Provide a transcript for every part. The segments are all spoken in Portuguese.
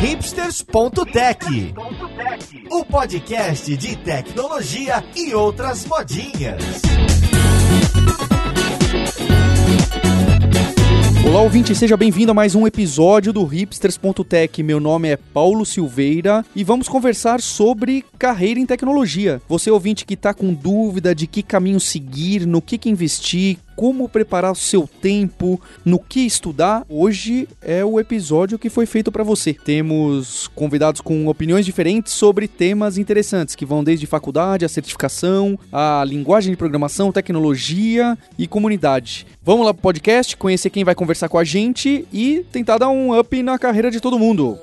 hipsters.tech, o podcast de tecnologia e outras modinhas. Olá, ouvinte, seja bem-vindo a mais um episódio do Hipsters.tech. Meu nome é Paulo Silveira e vamos conversar sobre carreira em tecnologia. Você, ouvinte, que está com dúvida de que caminho seguir, no que, que investir, como preparar o seu tempo, no que estudar, hoje é o episódio que foi feito para você. Temos convidados com opiniões diferentes sobre temas interessantes, que vão desde faculdade, a certificação, a linguagem de programação, tecnologia e comunidade. Vamos lá pro podcast, conhecer quem vai conversar com a gente e tentar dar um up na carreira de todo mundo.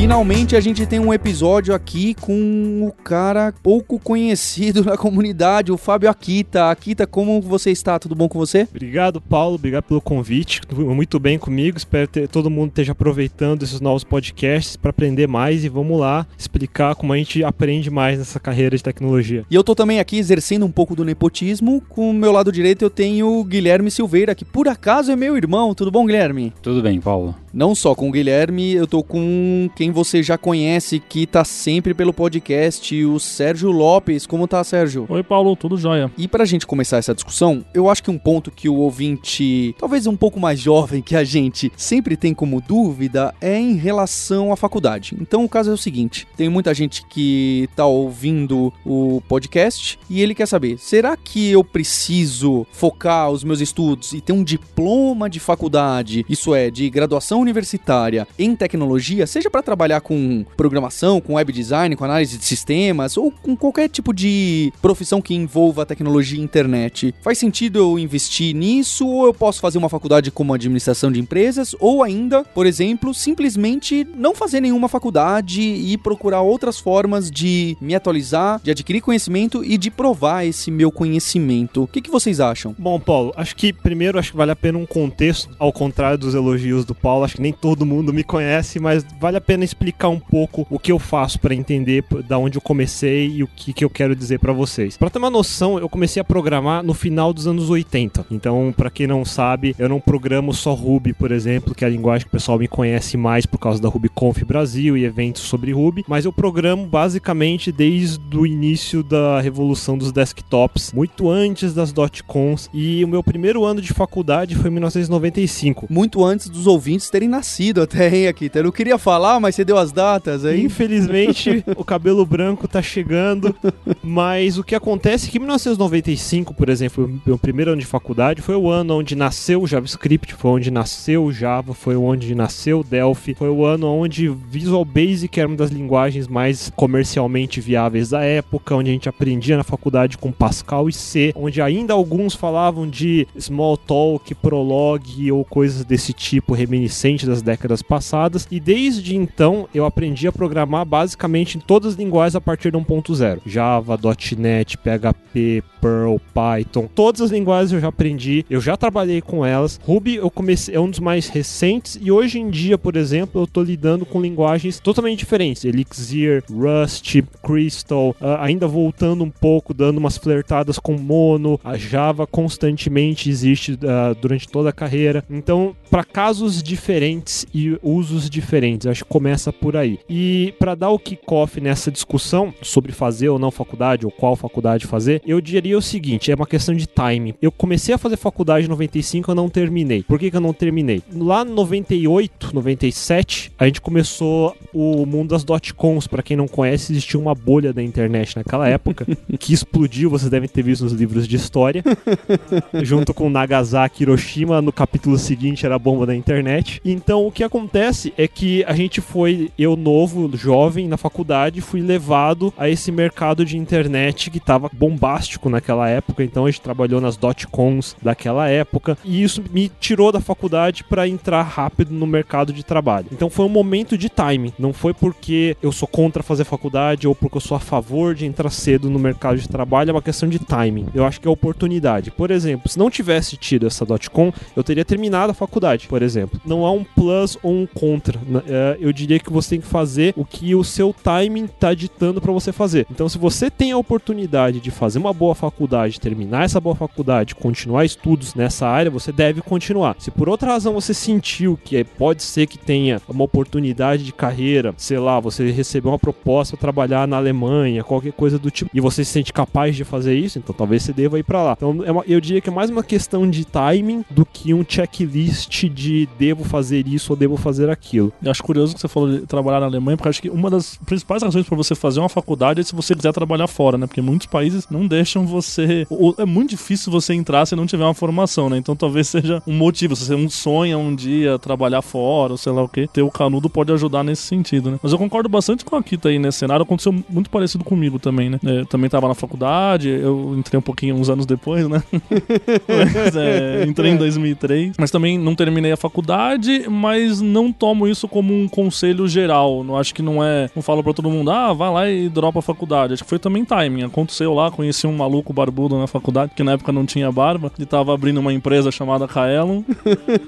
Finalmente a gente tem um episódio aqui com o cara pouco conhecido na comunidade, o Fábio Akita. Akita, como você está? Tudo bom com você? Obrigado, Paulo. Obrigado pelo convite. Muito bem comigo. Espero que todo mundo esteja aproveitando esses novos podcasts para aprender mais e vamos lá explicar como a gente aprende mais nessa carreira de tecnologia. E eu tô também aqui exercendo um pouco do nepotismo. Com o meu lado direito eu tenho o Guilherme Silveira, que por acaso é meu irmão. Tudo bom, Guilherme? Tudo bem, Paulo. Não só com o Guilherme, eu tô com quem você já conhece, que tá sempre pelo podcast, o Sérgio Lopes. Como tá, Sérgio? Oi, Paulo, tudo jóia. E pra gente começar essa discussão, eu acho que um ponto que o ouvinte, talvez um pouco mais jovem que a gente, sempre tem como dúvida é em relação à faculdade. Então o caso é o seguinte: tem muita gente que tá ouvindo o podcast e ele quer saber: será que eu preciso focar os meus estudos e ter um diploma de faculdade, isso é, de graduação universitária em tecnologia, seja para trabalhar com programação, com web design, com análise de sistemas ou com qualquer tipo de profissão que envolva tecnologia e internet. Faz sentido eu investir nisso ou eu posso fazer uma faculdade como administração de empresas ou ainda, por exemplo, simplesmente não fazer nenhuma faculdade e procurar outras formas de me atualizar, de adquirir conhecimento e de provar esse meu conhecimento. O que, que vocês acham? Bom, Paulo, acho que primeiro acho que vale a pena um contexto, ao contrário dos elogios do Paulo, acho que nem todo mundo me conhece, mas vale a pena explicar um pouco o que eu faço para entender da onde eu comecei e o que, que eu quero dizer para vocês. Para ter uma noção, eu comecei a programar no final dos anos 80. Então, para quem não sabe, eu não programo só Ruby, por exemplo, que é a linguagem que o pessoal me conhece mais por causa da RubyConf Brasil e eventos sobre Ruby, mas eu programo basicamente desde o início da revolução dos desktops, muito antes das dotcoms, e o meu primeiro ano de faculdade foi em 1995. Muito antes dos ouvintes terem nascido até, hein, Akita? Eu não queria falar, mas deu as datas aí. Infelizmente, o cabelo branco tá chegando, mas o que acontece é que em 1995, por exemplo, meu primeiro ano de faculdade, foi o ano onde nasceu o JavaScript, foi onde nasceu o Java, foi onde nasceu o Delphi, foi o ano onde Visual Basic era uma das linguagens mais comercialmente viáveis da época, onde a gente aprendia na faculdade com Pascal e C, onde ainda alguns falavam de Smalltalk, Prolog ou coisas desse tipo reminiscente das décadas passadas, e desde então eu aprendi a programar basicamente em todas as linguagens a partir de 1.0. Java, .NET, PHP, Perl, Python, todas as linguagens eu já aprendi, eu já trabalhei com elas. Ruby eu comecei é um dos mais recentes e hoje em dia, por exemplo, eu estou lidando com linguagens totalmente diferentes, Elixir, Rust, Crystal, uh, ainda voltando um pouco, dando umas flertadas com Mono, a Java constantemente existe uh, durante toda a carreira. Então, para casos diferentes e usos diferentes, acho que começa por aí. E para dar o kickoff nessa discussão sobre fazer ou não faculdade ou qual faculdade fazer, eu diria o seguinte: é uma questão de timing. Eu comecei a fazer faculdade em 95, eu não terminei. Por que, que eu não terminei? Lá em 98, 97, a gente começou o mundo das dotcoms. Para quem não conhece, existia uma bolha da internet naquela época que explodiu. Vocês devem ter visto nos livros de história, junto com Nagasaki, Hiroshima. No capítulo seguinte era a bomba da internet. Então o que acontece é que a gente foi, eu novo, jovem na faculdade, fui levado a esse mercado de internet que estava bombástico naquela época. Então a gente trabalhou nas dotcoms daquela época e isso me tirou da faculdade para entrar rápido no mercado de trabalho. Então foi um momento de timing. Não foi porque eu sou contra fazer faculdade ou porque eu sou a favor de entrar cedo no mercado de trabalho. É uma questão de timing. Eu acho que é oportunidade. Por exemplo, se não tivesse tido essa dotcom, eu teria terminado a faculdade, por exemplo. Não há um plus ou um contra. É, eu diria que você tem que fazer o que o seu timing está ditando para você fazer. Então, se você tem a oportunidade de fazer uma boa faculdade, terminar essa boa faculdade, continuar estudos nessa área, você deve continuar. Se por outra razão você sentiu que é, pode ser que tenha uma oportunidade de carreira, sei lá, você recebeu uma proposta para trabalhar na Alemanha, qualquer coisa do tipo, e você se sente capaz de fazer isso, então talvez você deva ir para lá. Então, é uma, eu diria que é mais uma questão de timing do que um checklist de devo fazer isso ou devo fazer aquilo. Eu acho curioso que você falou de trabalhar na Alemanha, porque acho que uma das principais razões para você fazer uma faculdade é se você quiser trabalhar fora, né? Porque muitos países não deixam você. É muito difícil você entrar se não tiver uma formação, né? Então talvez seja um motivo. Se você um sonha um dia trabalhar fora, ou sei lá o que, ter o canudo pode ajudar nesse sentido, né? Mas eu concordo bastante com a Kita aí nesse cenário. Aconteceu muito parecido comigo também, né? Eu também tava na faculdade, eu entrei um pouquinho uns anos depois, né? mas, é, entrei em 2003. Mas também não terminei a faculdade, mas não tomo isso como um conselho geral. Não acho que não é. Não falo pra todo mundo, ah, vai lá e dropa a faculdade. Acho que foi também timing. Aconteceu lá, conheci um maluco barbudo na faculdade, que na época não tinha barba, e tava abrindo uma empresa chamada Kaelon.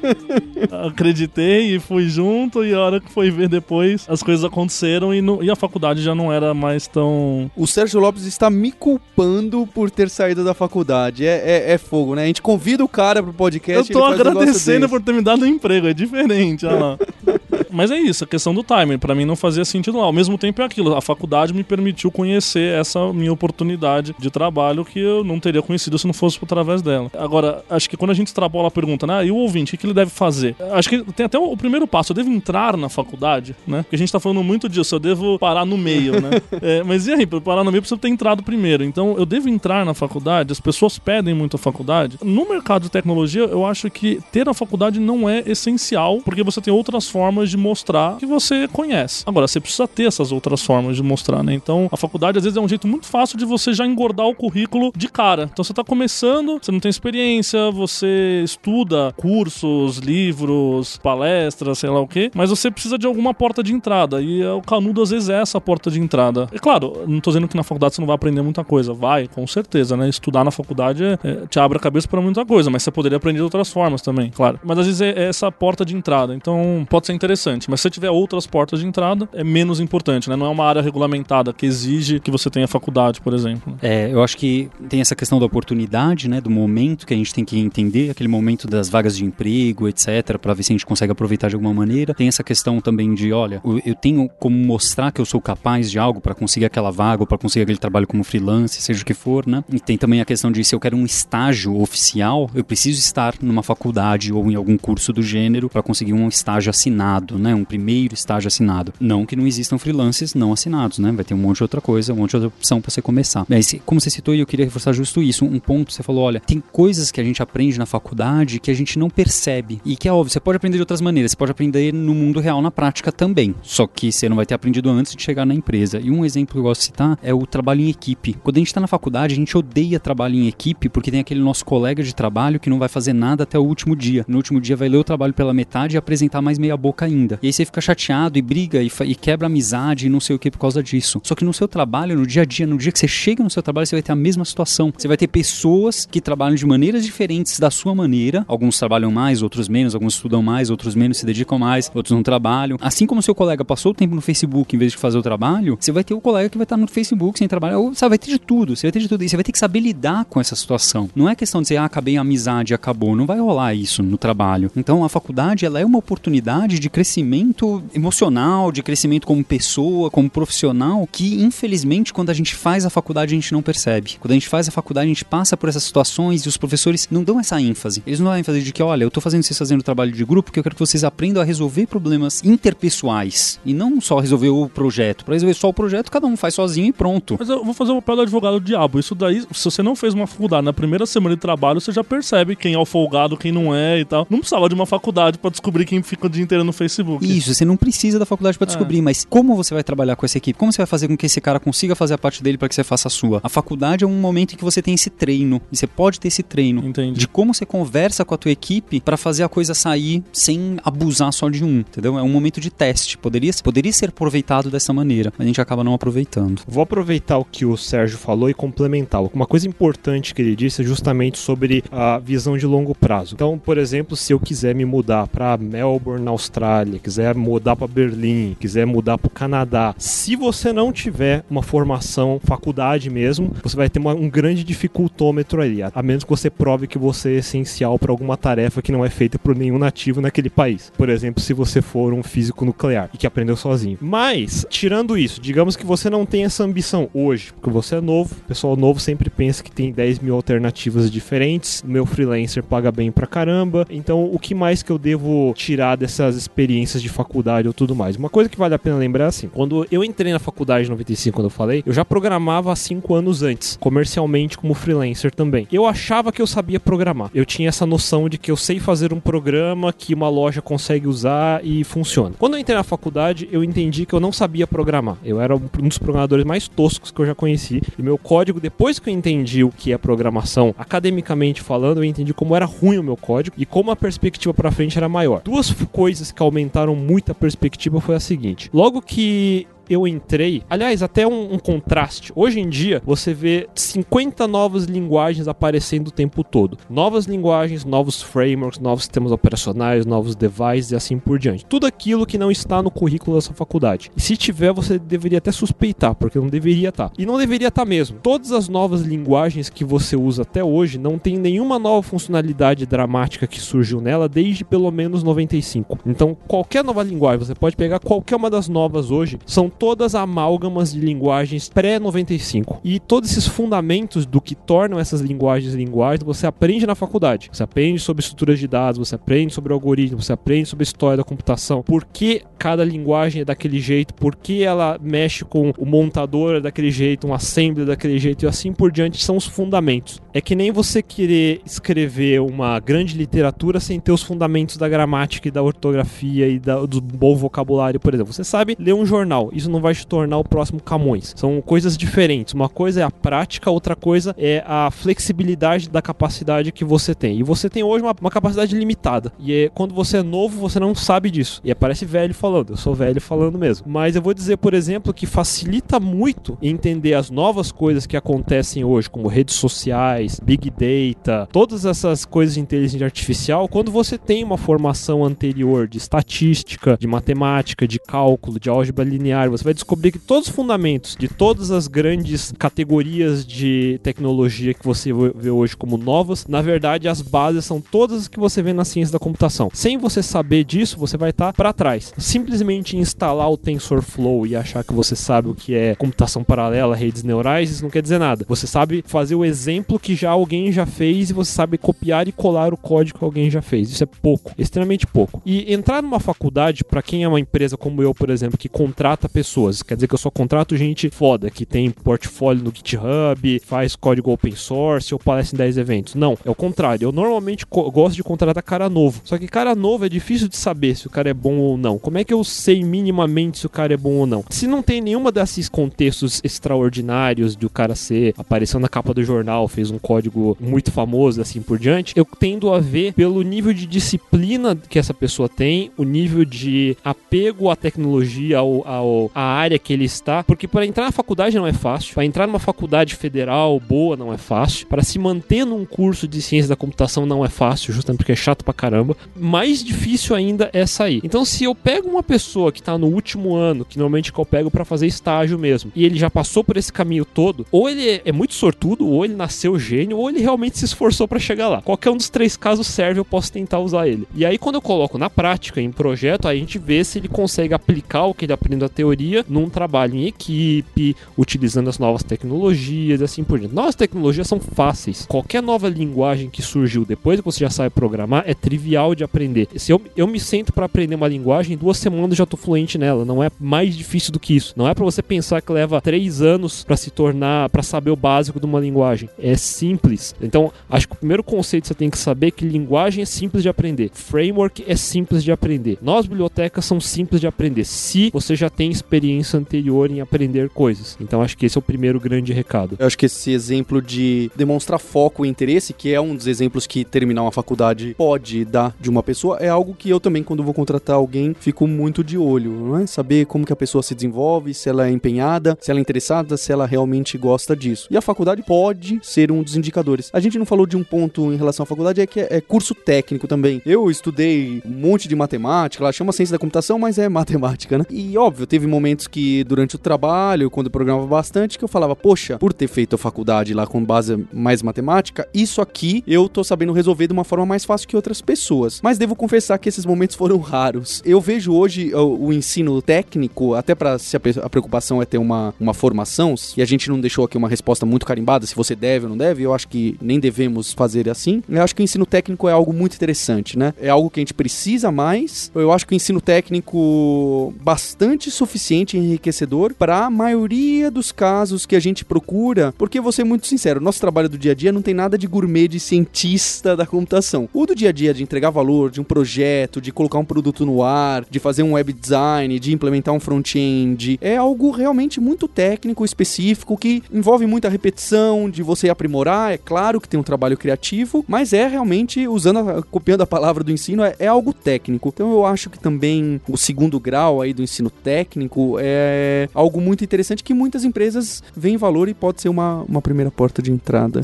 Acreditei e fui junto, e a hora que foi ver depois, as coisas aconteceram e, no, e a faculdade já não era mais tão. O Sérgio Lopes está me culpando por ter saído da faculdade. É, é, é fogo, né? A gente convida o cara pro podcast. Eu tô agradecendo por ter me dado um emprego, é diferente, olha lá. Mas é isso, a questão do timing. Para mim não fazia sentido lá. Ao mesmo tempo é aquilo. A faculdade me permitiu conhecer essa minha oportunidade de trabalho que eu não teria conhecido se não fosse através dela. Agora, acho que quando a gente extrapola a pergunta, né? E o ouvinte, o que ele deve fazer? Acho que tem até o primeiro passo. Eu devo entrar na faculdade, né? Porque a gente tá falando muito disso. Eu devo parar no meio, né? é, mas e aí? Pra parar no meio, precisa ter entrado primeiro. Então, eu devo entrar na faculdade. As pessoas pedem muito a faculdade. No mercado de tecnologia, eu acho que ter a faculdade não é essencial, porque você tem outras formas de mostrar que você conhece. Agora, você precisa ter essas outras formas de mostrar, né? Então, a faculdade às vezes é um jeito muito fácil de você já engordar o currículo de cara. Então, você tá começando, você não tem experiência, você estuda cursos, livros, palestras, sei lá o quê, mas você precisa de alguma porta de entrada. E o canudo às vezes é essa porta de entrada. É claro, não tô dizendo que na faculdade você não vai aprender muita coisa. Vai, com certeza, né? Estudar na faculdade é, é, te abre a cabeça para muita coisa, mas você poderia aprender de outras formas também, claro. Mas às vezes é, é essa porta de entrada. Então, pode ser interessante interessante. Mas se tiver outras portas de entrada, é menos importante, né? Não é uma área regulamentada que exige que você tenha faculdade, por exemplo. É, eu acho que tem essa questão da oportunidade, né? Do momento que a gente tem que entender, aquele momento das vagas de emprego, etc., para ver se a gente consegue aproveitar de alguma maneira. Tem essa questão também de, olha, eu tenho como mostrar que eu sou capaz de algo para conseguir aquela vaga ou para conseguir aquele trabalho como freelance, seja o que for, né? E tem também a questão de se eu quero um estágio oficial, eu preciso estar numa faculdade ou em algum curso do gênero para conseguir um estágio assinado, né? Um primeiro estágio assinado. Não que não existam freelancers não assinados, né? Vai ter um monte de outra coisa, um monte de outra opção para você começar. Mas como você citou, e eu queria reforçar justo isso, um ponto, você falou, olha, tem coisas que a gente aprende na faculdade que a gente não percebe. E que é óbvio, você pode aprender de outras maneiras, você pode aprender no mundo real, na prática também. Só que você não vai ter aprendido antes de chegar na empresa. E um exemplo que eu gosto de citar é o trabalho em equipe. Quando a gente está na faculdade, a gente odeia trabalho em equipe porque tem aquele nosso colega de trabalho que não vai fazer nada até o último dia. No último dia vai ler o trabalho pela metade e apresentar mais meia boca ainda. E aí você fica chateado e briga e, e quebra amizade e não sei o que por causa disso. Só que no seu trabalho, no dia a dia, no dia que você chega no seu trabalho, você vai ter a mesma situação. Você vai ter pessoas que trabalham de maneiras diferentes da sua maneira. Alguns trabalham mais, outros menos, alguns estudam mais, outros menos, se dedicam mais, outros não trabalham. Assim como seu colega passou o tempo no Facebook em vez de fazer o trabalho, você vai ter o colega que vai estar no Facebook sem trabalhar. Ou, vai ter de tudo. Você vai ter de tudo. E você vai ter que saber lidar com essa situação. Não é questão de dizer, ah, acabei a amizade, acabou. Não vai rolar isso no trabalho. Então a faculdade, ela é uma oportunidade de crescimento emocional, de crescimento como pessoa, como profissional, que infelizmente quando a gente faz a faculdade a gente não percebe. Quando a gente faz a faculdade a gente passa por essas situações e os professores não dão essa ênfase. Eles não dão ênfase de que, olha, eu tô fazendo vocês fazendo trabalho de grupo porque eu quero que vocês aprendam a resolver problemas interpessoais e não só resolver o projeto. Para resolver só o projeto, cada um faz sozinho e pronto. Mas eu vou fazer o papel do advogado do diabo. Isso daí, se você não fez uma faculdade na primeira semana de trabalho, você já percebe quem é o folgado, quem não é e tal. Não precisava de uma faculdade para descobrir quem fica o dia inteiro no Facebook. Isso, você não precisa da faculdade para descobrir, é. mas como você vai trabalhar com essa equipe? Como você vai fazer com que esse cara consiga fazer a parte dele para que você faça a sua? A faculdade é um momento em que você tem esse treino, e você pode ter esse treino Entendi. de como você conversa com a tua equipe para fazer a coisa sair sem abusar só de um, entendeu? É um momento de teste. Poderia, poderia ser aproveitado dessa maneira, mas a gente acaba não aproveitando. Vou aproveitar o que o Sérgio falou e complementá-lo. Uma coisa importante que ele disse é justamente sobre a visão de longo prazo. Então, por exemplo, se eu quiser me mudar para Melbourne, na Austrália, Austrália, quiser mudar para Berlim, quiser mudar para o Canadá, se você não tiver uma formação faculdade mesmo, você vai ter uma, um grande dificultômetro ali, a menos que você prove que você é essencial para alguma tarefa que não é feita por nenhum nativo naquele país. Por exemplo, se você for um físico nuclear e que aprendeu sozinho. Mas, tirando isso, digamos que você não tem essa ambição hoje, porque você é novo, o pessoal novo sempre pensa que tem 10 mil alternativas diferentes, o meu freelancer paga bem pra caramba, então o que mais que eu devo tirar dessas experiências de faculdade ou tudo mais? Uma coisa que vale a pena lembrar é assim, quando eu entrei na faculdade em 95, quando eu falei, eu já programava há 5 anos antes, comercialmente como freelancer também. Eu achava que eu sabia programar, eu tinha essa noção de que eu sei fazer um programa que uma loja consegue usar e funciona. Quando eu entrei na faculdade, eu entendi que eu não sabia programar, eu era um dos programadores mais toscos que eu já conheci, e meu código, depois que eu entendi o que é programação, academicamente falando, eu entendi como era ruim o meu código e como a perspectiva para frente era maior. Duas coisas que aumentaram muito a perspectiva foi a seguinte: logo que eu entrei. Aliás, até um, um, contraste. Hoje em dia, você vê 50 novas linguagens aparecendo o tempo todo. Novas linguagens, novos frameworks, novos sistemas operacionais, novos devices e assim por diante. Tudo aquilo que não está no currículo da sua faculdade. E se tiver, você deveria até suspeitar, porque não deveria estar. E não deveria estar mesmo. Todas as novas linguagens que você usa até hoje não tem nenhuma nova funcionalidade dramática que surgiu nela desde pelo menos 95. Então, qualquer nova linguagem, você pode pegar qualquer uma das novas hoje, são todas amálgamas de linguagens pré-95. E todos esses fundamentos do que tornam essas linguagens linguagens, você aprende na faculdade. Você aprende sobre estruturas de dados, você aprende sobre algoritmos, você aprende sobre história da computação. Por que cada linguagem é daquele jeito? Por que ela mexe com o montador é daquele jeito, um assembly é daquele jeito e assim por diante são os fundamentos. É que nem você querer escrever uma grande literatura sem ter os fundamentos da gramática e da ortografia e da, do bom vocabulário, por exemplo. Você sabe ler um jornal, isso não vai te tornar o próximo Camões. São coisas diferentes. Uma coisa é a prática, outra coisa é a flexibilidade da capacidade que você tem. E você tem hoje uma, uma capacidade limitada. E é, quando você é novo, você não sabe disso. E parece velho falando. Eu sou velho falando mesmo. Mas eu vou dizer, por exemplo, que facilita muito entender as novas coisas que acontecem hoje, como redes sociais, big data, todas essas coisas de inteligência artificial, quando você tem uma formação anterior de estatística, de matemática, de cálculo, de álgebra linear, você vai descobrir que todos os fundamentos de todas as grandes categorias de tecnologia que você vê hoje como novas, na verdade as bases são todas as que você vê na ciência da computação. Sem você saber disso, você vai estar tá para trás. Simplesmente instalar o TensorFlow e achar que você sabe o que é computação paralela, redes neurais, isso não quer dizer nada. Você sabe fazer o exemplo que já alguém já fez e você sabe copiar e colar o código que alguém já fez. Isso é pouco, extremamente pouco. E entrar numa faculdade, para quem é uma empresa como eu, por exemplo, que contrata pessoas, quer dizer que eu só contrato gente foda, que tem portfólio no GitHub, faz código open source ou palestra em 10 eventos. Não, é o contrário. Eu normalmente gosto de contratar cara novo. Só que cara novo é difícil de saber se o cara é bom ou não. Como é que eu sei minimamente se o cara é bom ou não? Se não tem nenhuma desses contextos extraordinários de o cara ser, apareceu na capa do jornal, fez um código muito famoso, assim por diante, eu tendo a ver pelo nível de disciplina que essa pessoa tem, o nível de apego à tecnologia, ao, ao à área que ele está, porque para entrar na faculdade não é fácil, para entrar numa faculdade federal boa não é fácil, para se manter num curso de ciência da computação não é fácil, justamente porque é chato pra caramba. Mais difícil ainda é sair. Então, se eu pego uma pessoa que tá no último ano, que normalmente eu pego para fazer estágio mesmo, e ele já passou por esse caminho todo, ou ele é muito sortudo, ou ele nasceu gênio, ou ele realmente se esforçou para chegar lá. Qualquer um dos três casos serve, eu posso tentar usar ele. E aí, quando eu coloco na prática, em projeto, aí a gente vê se ele consegue aplicar o que ele aprendeu na teoria num trabalho em equipe, utilizando as novas tecnologias e assim por diante. Novas tecnologias são fáceis. Qualquer nova linguagem que surgiu depois que você já sabe programar é trivial de aprender. Se eu, eu me sento para aprender uma linguagem, em duas semanas já tô fluente nela. Não é mais difícil do que isso. Não é para você pensar que leva três anos para se tornar, para saber o básico de uma linguagem. É simples. Então, acho que o primeiro conceito que você tem que saber é que linguagem é simples de aprender. Framework é simples de aprender. Nós, bibliotecas, são simples de aprender. Se você já tem experiência anterior em aprender coisas. Então acho que esse é o primeiro grande recado. Eu acho que esse exemplo de demonstrar foco e interesse, que é um dos exemplos que terminar uma faculdade pode dar de uma pessoa, é algo que eu também, quando vou contratar alguém, fico muito de olho, não é? Saber como que a pessoa se desenvolve, se ela é empenhada, se ela é interessada, se ela realmente gosta disso. E a faculdade pode ser um dos indicadores. A gente não falou de um ponto em relação à faculdade, é que é curso técnico também. Eu estudei um monte de matemática, ela chama ciência da computação, mas é matemática, né? E óbvio, teve momentos que durante o trabalho, quando eu programava bastante, que eu falava, poxa, por ter feito a faculdade lá com base mais matemática, isso aqui eu tô sabendo resolver de uma forma mais fácil que outras pessoas. Mas devo confessar que esses momentos foram raros. Eu vejo hoje o, o ensino técnico, até para se a, a, preocupação é ter uma, uma formação, e a gente não deixou aqui uma resposta muito carimbada se você deve ou não deve, eu acho que nem devemos fazer assim. Eu acho que o ensino técnico é algo muito interessante, né? É algo que a gente precisa mais. Eu acho que o ensino técnico bastante suficiente e enriquecedor para a maioria dos casos que a gente procura, porque vou ser muito sincero, nosso trabalho do dia a dia não tem nada de gourmet de cientista da computação. O do dia a dia de entregar valor, de um projeto, de colocar um produto no ar, de fazer um web design, de implementar um front-end, é algo realmente muito técnico, específico, que envolve muita repetição, de você aprimorar. É claro que tem um trabalho criativo, mas é realmente, usando, a, copiando a palavra do ensino, é, é algo técnico. Então eu acho que também o segundo grau aí do ensino técnico é algo muito interessante que muitas empresas veem valor e pode ser uma, uma primeira porta de entrada.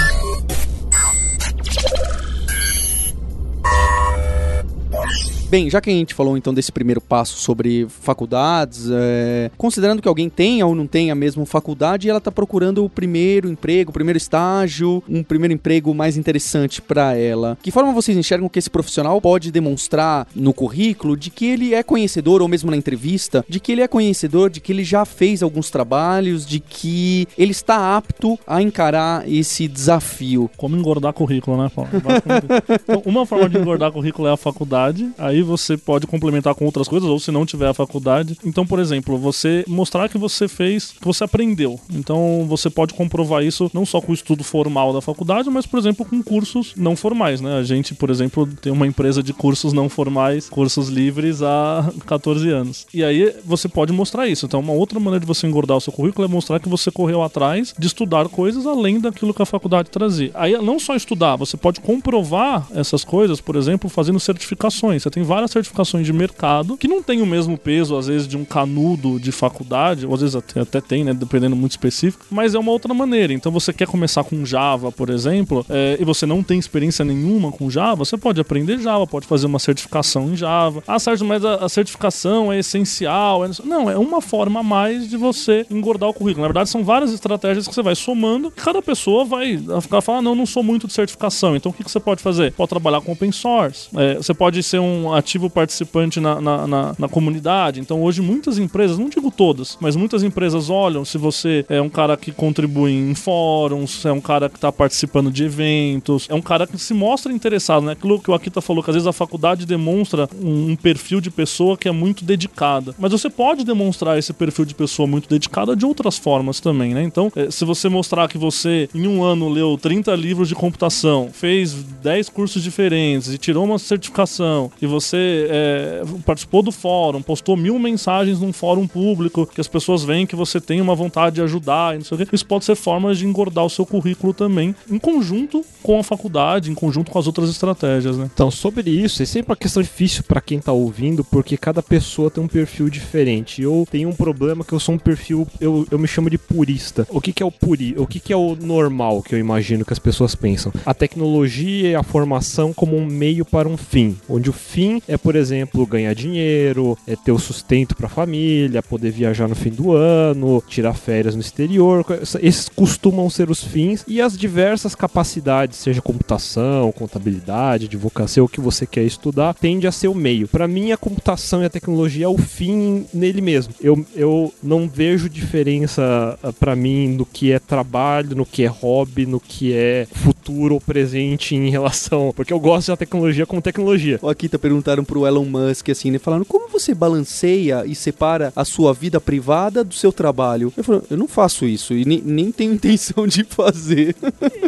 Bem, já que a gente falou então desse primeiro passo sobre faculdades, é, considerando que alguém tenha ou não tenha mesmo faculdade, ela está procurando o primeiro emprego, o primeiro estágio, um primeiro emprego mais interessante para ela. Que forma vocês enxergam que esse profissional pode demonstrar no currículo de que ele é conhecedor, ou mesmo na entrevista, de que ele é conhecedor, de que ele já fez alguns trabalhos, de que ele está apto a encarar esse desafio? Como engordar currículo, né, Paulo? então, uma forma de engordar currículo é a faculdade. Aí aí você pode complementar com outras coisas, ou se não tiver a faculdade. Então, por exemplo, você mostrar que você fez, que você aprendeu. Então, você pode comprovar isso não só com o estudo formal da faculdade, mas, por exemplo, com cursos não formais, né? A gente, por exemplo, tem uma empresa de cursos não formais, cursos livres há 14 anos. E aí você pode mostrar isso. Então, uma outra maneira de você engordar o seu currículo é mostrar que você correu atrás de estudar coisas além daquilo que a faculdade trazia. Aí, não só estudar, você pode comprovar essas coisas, por exemplo, fazendo certificações. Você tem várias certificações de mercado que não tem o mesmo peso, às vezes, de um canudo de faculdade, ou às vezes até, até tem, né? Dependendo muito específico, mas é uma outra maneira. Então você quer começar com Java, por exemplo, é, e você não tem experiência nenhuma com Java, você pode aprender Java, pode fazer uma certificação em Java. Ah, Sérgio, mas a, a certificação é essencial. É... Não, é uma forma a mais de você engordar o currículo. Na verdade, são várias estratégias que você vai somando. E cada pessoa vai ficar falando, ah, não, não sou muito de certificação. Então o que, que você pode fazer? Pode trabalhar com open source. É, você pode ser um ativo participante na, na, na, na, comunidade. Então, hoje, muitas empresas, não digo todas, mas muitas empresas olham se você é um cara que contribui em fóruns, é um cara que está participando de eventos, é um cara que se mostra interessado, né? Aquilo que o Akita falou, que às vezes a faculdade demonstra um, um perfil de pessoa que é muito dedicada. Mas você pode demonstrar esse perfil de pessoa muito dedicada de outras formas também, né? Então, é, se você mostrar que você, em um ano, leu 30 livros de computação, fez 10 cursos diferentes e tirou uma certificação, e você é, participou do fórum, postou mil mensagens num fórum público, que as pessoas veem que você tem uma vontade de ajudar e não sei o quê. Isso pode ser formas de engordar o seu currículo também, em conjunto com a faculdade, em conjunto com as outras estratégias, né? Então, sobre isso, é sempre uma questão difícil para quem tá ouvindo, porque cada pessoa tem um perfil diferente. Eu tenho um problema que eu sou um perfil, eu, eu me chamo de purista. O que, que é o puri? O que, que é o normal que eu imagino que as pessoas pensam? A tecnologia e a formação como um meio para um fim, onde o fim é, por exemplo, ganhar dinheiro, é ter o sustento para a família, poder viajar no fim do ano, tirar férias no exterior. Esses costumam ser os fins e as diversas capacidades, seja computação, contabilidade, advocacia, o que você quer estudar, tende a ser o meio. Para mim, a computação e a tecnologia é o fim nele mesmo. Eu, eu não vejo diferença ah, para mim no que é trabalho, no que é hobby, no que é futuro ou presente em relação. Porque eu gosto da tecnologia como tecnologia. Aqui tá perguntando perguntaram pro Elon Musk, assim, né? Falaram, como você balanceia e separa a sua vida privada do seu trabalho? Eu eu não faço isso e nem, nem tenho intenção de fazer.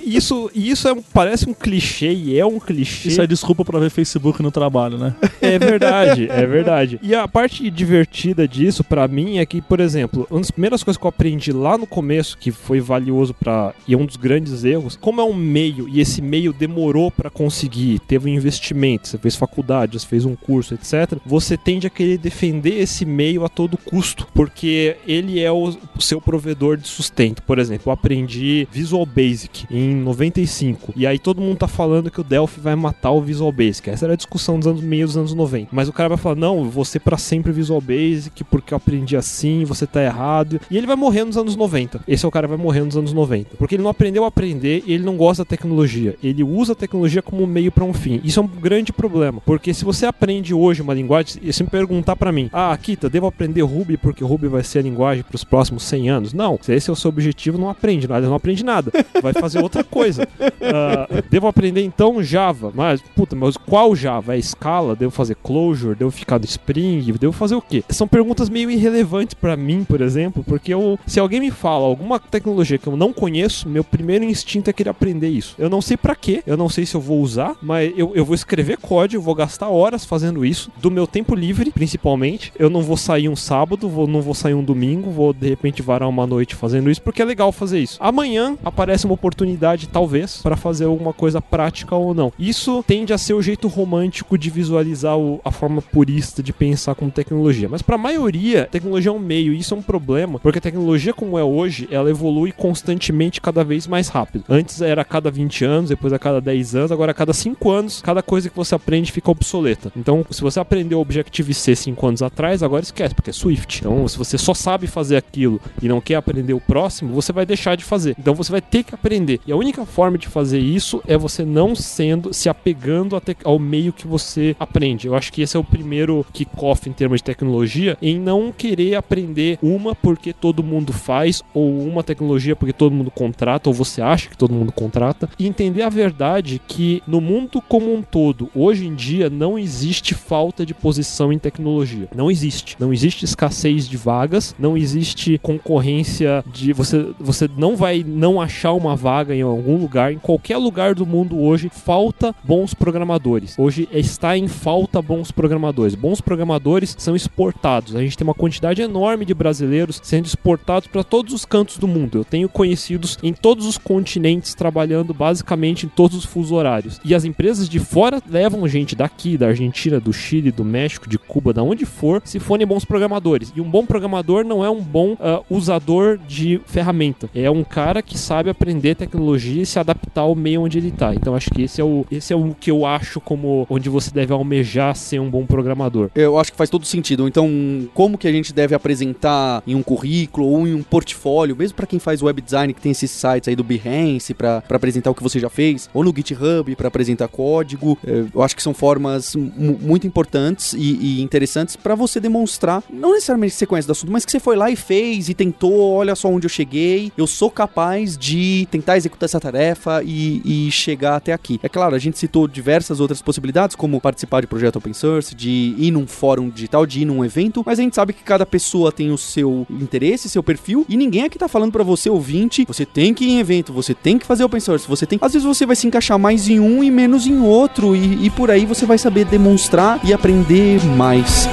Isso, isso é, parece um clichê e é um clichê. Isso é desculpa pra ver Facebook no trabalho, né? É verdade, é verdade. E a parte divertida disso, pra mim, é que, por exemplo, uma das primeiras coisas que eu aprendi lá no começo, que foi valioso para e é um dos grandes erros, como é um meio e esse meio demorou pra conseguir, teve um investimento, você fez faculdade, você fez um curso, etc. Você tende a querer defender esse meio a todo custo, porque ele é o, seu provedor de sustento. Por exemplo, eu aprendi Visual Basic em 95 e aí todo mundo tá falando que o Delphi vai matar o Visual Basic. Essa era a discussão dos anos meio dos anos 90. Mas o cara vai falar: "Não, ser para sempre Visual Basic porque eu aprendi assim, você tá errado". E ele vai morrer nos anos 90. Esse é o cara que vai morrer nos anos 90, porque ele não aprendeu a aprender e ele não gosta da tecnologia. Ele usa a tecnologia como meio para um fim. Isso é um grande problema, porque se você aprende hoje uma linguagem, e se me perguntar para mim: "Ah, Kita, devo aprender Ruby porque Ruby vai ser a linguagem para os próximos 100 anos?". Não, se esse é o seu objetivo, não aprende nada, não aprende nada. Vai fazer outra coisa. Ah, devo aprender então Java, mas puta, mas qual Java? É Scala? Devo fazer Clojure? Devo ficar no Spring? Devo fazer o quê? São perguntas meio irrelevantes para mim, por exemplo, porque eu, se alguém me fala alguma tecnologia que eu não conheço, meu primeiro instinto é querer aprender isso. Eu não sei para quê, eu não sei se eu vou usar, mas eu, eu vou escrever código, vou gastar horas fazendo isso, do meu tempo livre, principalmente. Eu não vou sair um sábado, vou, não vou sair um domingo, vou de repente varar uma noite fazendo isso, porque é legal fazer isso. Amanhã aparece uma oportunidade, talvez, para fazer alguma coisa prática ou não. Isso tende a ser o jeito romântico de visualizar o- a forma purista de pensar como tecnologia. Mas para a maioria, tecnologia é um meio, e isso é um problema, porque a tecnologia como é hoje, ela evolui constantemente cada vez mais rápido. Antes era a cada 20 anos, depois a cada 10 anos, agora a cada 5 anos, cada coisa que você aprende fica obsoleta. Então, se você aprendeu Objective-C 5 anos atrás, agora esquece, porque é Swift. Então, se você só sabe fazer aquilo e não quer aprender o próximo, você vai deixar de fazer. Então, você vai ter que aprender. E a única forma de fazer isso é você não sendo, se apegando ao meio que você aprende. Eu acho que esse é o primeiro kickoff em termos de tecnologia, em não querer aprender uma porque todo mundo faz, ou uma tecnologia porque todo mundo contrata, ou você acha que todo mundo contrata, e entender a verdade que no mundo como um todo, hoje em dia, não existe falta de posição em tecnologia. Não existe. Não existe escassez de vagas, não existe concorrência de. Você, você não vai não achar uma vaga em algum lugar, em qualquer lugar do mundo hoje, falta bons programadores. Hoje está em falta bons programadores. Bons programadores são exportados. A gente tem uma quantidade enorme de brasileiros sendo exportados para todos os cantos do mundo. Eu tenho conhecidos em todos os continentes trabalhando basicamente em todos os fusos horários. E as empresas de fora levam gente daqui, da Argentina, do Chile, do México, de Cuba, da onde for, se forem bons programadores. E um bom programador não é um bom ah, usador de ferramenta. É um cara que sabe aprender tecnologia e se adaptar ao meio onde ele está. Então acho que esse é o esse é o que eu acho como onde você deve almejar ser um bom programador. Eu acho que faz todo sentido. Então, como que a gente deve apresentar em um currículo ou em um portfólio, mesmo para quem faz web design, que tem esses sites aí do Behance para apresentar o que você já fez, ou no GitHub para apresentar código. É, Eu acho que são formas muito importantes e, e interessantes para você demonstrar, não necessariamente que você conhece do assunto, mas que você foi lá e fez e tentou, olha só onde eu cheguei, eu sou capaz de tentar executar essa tarefa e, e chegar até aqui. É claro, a gente citou diversas outras possibilidades, como participar de projeto open source, de ir num fórum digital, de ir num evento, mas a gente sabe que cada pessoa tem o seu interesse, seu perfil, e ninguém aqui tá falando pra você, ouvinte, você tem que ir em evento, você tem que fazer open source, você tem. Às vezes você vai se encaixar mais em um e menos em outro, e, e por aí você vai saber demonstrar e aprender mais.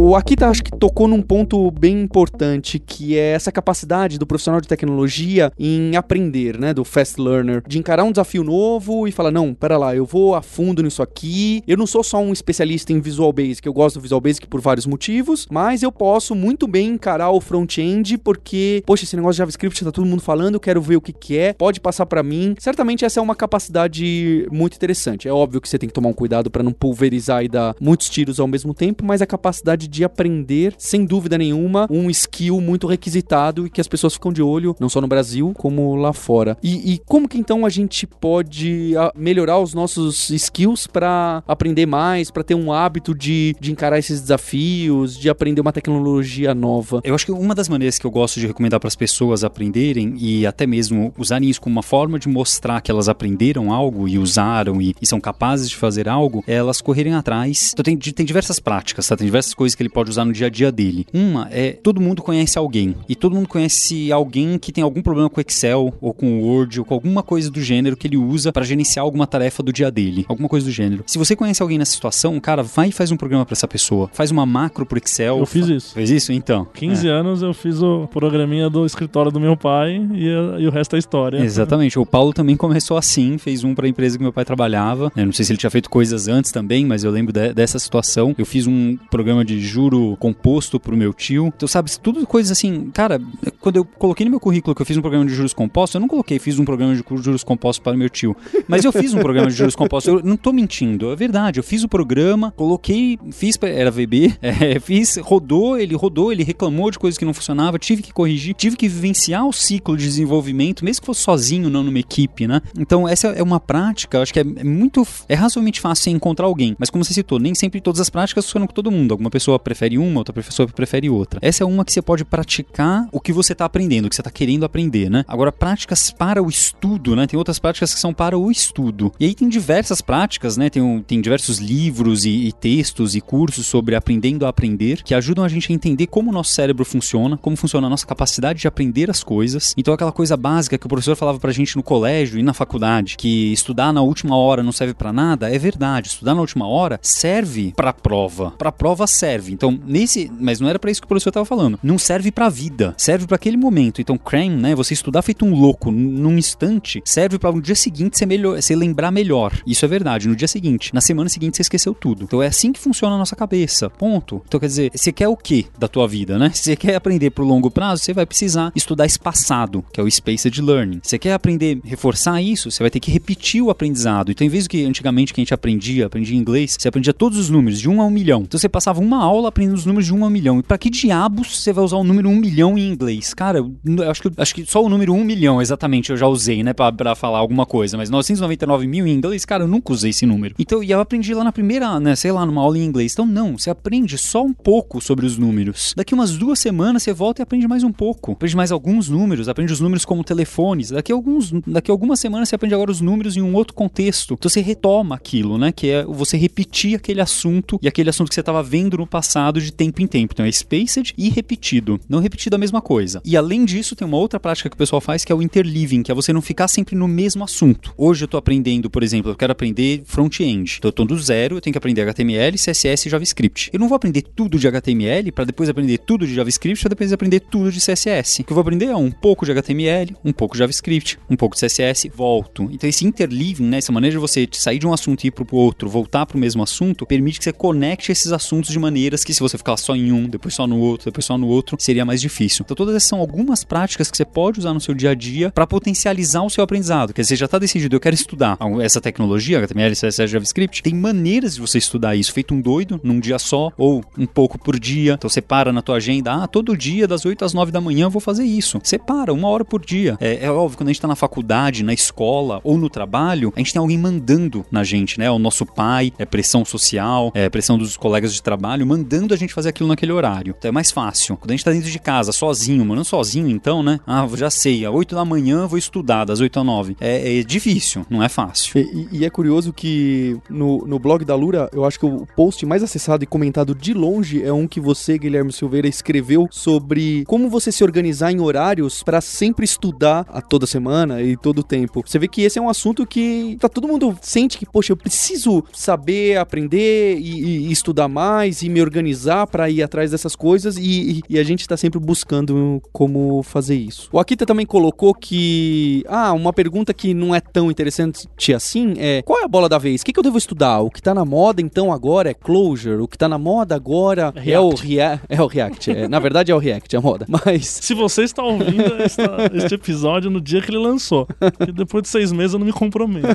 O Akita acho que tocou num ponto bem importante, que é essa capacidade do profissional de tecnologia em aprender, né, do fast learner, de encarar um desafio novo e falar, não, pera lá, eu vou a fundo nisso aqui. Eu não sou só um especialista em Visual Basic, eu gosto do Visual Basic por vários motivos, mas eu posso muito bem encarar o front-end porque, poxa, esse negócio de JavaScript tá todo mundo falando, eu quero ver o que que é, pode passar pra mim. Certamente essa é uma capacidade muito interessante. É óbvio que você tem que tomar um cuidado pra não pulverizar e dar muitos tiros ao mesmo tempo, mas a capacidade de aprender, sem dúvida nenhuma, um skill muito requisitado e que as pessoas ficam de olho, não só no Brasil, como lá fora. E, e como que então a gente pode a, melhorar os nossos skills para aprender mais, para ter um hábito de, de encarar esses desafios, de aprender uma tecnologia nova? Eu acho que uma das maneiras que eu gosto de recomendar para as pessoas aprenderem e até mesmo usarem isso como uma forma de mostrar que elas aprenderam algo e usaram e, e são capazes de fazer algo, é elas correrem atrás. Então tem, tem diversas práticas, tá? Tem diversas coisas que ele pode usar no dia a dia dele. Uma é todo mundo conhece alguém e todo mundo conhece alguém que tem algum problema com Excel ou com Word ou com alguma coisa do gênero que ele usa para gerenciar alguma tarefa do dia dele, alguma coisa do gênero. Se você conhece alguém nessa situação, cara, vai e faz um programa para essa pessoa. Faz uma macro pro Excel. Eu fiz isso. Fez isso? Então. 15 anos eu fiz o programinha do escritório do meu pai e, e o resto é história. Exatamente. O Paulo também começou assim, fez um para a empresa que meu pai trabalhava. Eu não sei se ele tinha feito coisas antes também, mas eu lembro de, dessa situação. Eu fiz um programa de juro composto pro meu tio. Então, sabe, tudo coisas assim, cara, quando eu coloquei no meu currículo que eu fiz um programa de juros compostos, eu não coloquei, fiz um programa de juros compostos para o meu tio. Mas eu fiz um programa de juros compostos, eu não tô mentindo, é verdade. Eu fiz o programa, coloquei, fiz, era VB, é, fiz, rodou, ele rodou, ele reclamou de coisas que não funcionavam, tive que corrigir, tive que vivenciar o ciclo de desenvolvimento, mesmo que fosse sozinho, não numa equipe, né? Então, essa é uma prática, acho que é, é muito, é razoavelmente fácil encontrar alguém, mas como você citou, nem sempre todas as práticas funcionam com todo mundo. Alguma pessoa prefere uma, outra pessoa prefere outra. Essa é uma que você pode praticar o que você está aprendendo, o que você está querendo aprender, né? Agora, práticas para o estudo, né? Tem outras práticas que são para o estudo. E aí tem diversas práticas, né? Tem, um, tem diversos livros e, e textos e cursos sobre aprendendo a aprender que ajudam a gente a entender como o nosso cérebro funciona, como funciona a nossa capacidade de aprender as coisas. Então, aquela coisa básica que o professor falava pra gente no colégio e na faculdade, que estudar na última hora não serve para nada, é verdade. Estudar na última hora serve para prova. Para prova serve. Então, nesse, mas não era para isso que o professor estava falando. Não serve para a vida, serve para aquele momento. Então, cram, né, você estudar feito um louco num instante, serve para no dia seguinte você melhor, você lembrar melhor. Isso é verdade, no dia seguinte. Na semana seguinte você esqueceu tudo. Então é assim que funciona a nossa cabeça. Ponto. Então quer dizer, você quer o que da tua vida, né? Se você quer aprender pro longo prazo, você vai precisar estudar espaçado, que é o spaced learning. Você quer aprender, reforçar isso, você vai ter que repetir o aprendizado. Então, em vez do que antigamente que a gente aprendia, aprendia inglês, você aprendia todos os números de 1 a 1 milhão. Então você passava uma aula aprendendo os números de 1 a 1 milhão. E para que diabos você vai usar o número 1 milhão em inglês? Cara, eu acho que, acho que só o número 1 milhão exatamente eu já usei, né, pra, pra falar alguma coisa. Mas 999 mil em inglês, cara, eu nunca usei esse número. Então, e eu aprendi lá na primeira, né, sei lá, numa aula em inglês. Então, não, você aprende só um pouco sobre os números. Daqui umas duas semanas você volta e aprende mais um pouco. Aprende mais alguns números, aprende os números como telefones. Daqui alguns, daqui algumas semanas você aprende agora os números em um outro contexto. Então você retoma aquilo, né? Que é você repetir aquele assunto e aquele assunto que você estava vendo no passado de tempo em tempo. Então é spaced e repetido. Não repetido a mesma coisa. E além disso, tem uma outra prática que o pessoal faz que é o interleaving, que é você não ficar sempre no mesmo assunto. Hoje eu tô aprendendo, por exemplo, eu quero aprender front-end. Então eu tô do zero, eu tenho que aprender HTML, CSS e JavaScript. Eu não vou aprender tudo de HTML para depois aprender tudo de JavaScript para depois aprender tudo de CSS. O que eu vou aprender é um pouco de HTML, um pouco de JavaScript, um pouco de CSS, volto. Então esse interleaving, né, essa maneira de você sair de um assunto e ir pro outro, voltar pro mesmo assunto, permite que você conecte esses assuntos de maneiras que se você ficar só em um, depois só no outro, depois só no outro, seria mais difícil. Então todas essas são algumas práticas que você pode usar no seu dia a dia para potencializar o seu aprendizado. Quer dizer, você já está decidido, eu quero estudar essa tecnologia, HTML, CSS, JavaScript. Tem maneiras de você estudar isso, feito um doido, num dia só, ou um pouco por dia. Então você para na tua agenda, ah, todo dia, das 8 às 9 da manhã, eu vou fazer isso. Você para, uma hora por dia. É, é óbvio, quando a gente está na faculdade, na escola ou no trabalho, a gente tem alguém mandando na gente, né? O nosso pai, é pressão social, é pressão dos colegas de trabalho, a gente fazer aquilo naquele horário. Então é mais fácil. Quando a gente tá dentro de casa, sozinho, morando sozinho, então, né? Ah, já sei, às 8 da manhã vou estudar, das 8 às 9. É, é difícil, não é fácil. E, e, é curioso que no, no blog da Lura, eu acho que o post mais acessado e comentado de longe é um que você, Guilherme Silveira, escreveu sobre como você se organizar em horários para sempre estudar a toda semana e todo o tempo. Você vê que esse é um assunto que tá todo mundo sente que, poxa, eu preciso saber, aprender e, e estudar mais e me organizar para ir atrás dessas coisas e, e, a gente tá sempre buscando como fazer isso. O Akita também colocou que, ah, uma pergunta que não é tão interessante assim é, qual é a bola da vez? O que, que eu devo estudar? O que tá na moda então agora é Clojure, o que tá na moda agora React. é o, rea é o React. É, na verdade é o React, é a moda. Mas... Se você está ouvindo esta, este episódio no dia que ele lançou, que depois de seis meses eu não me comprometo.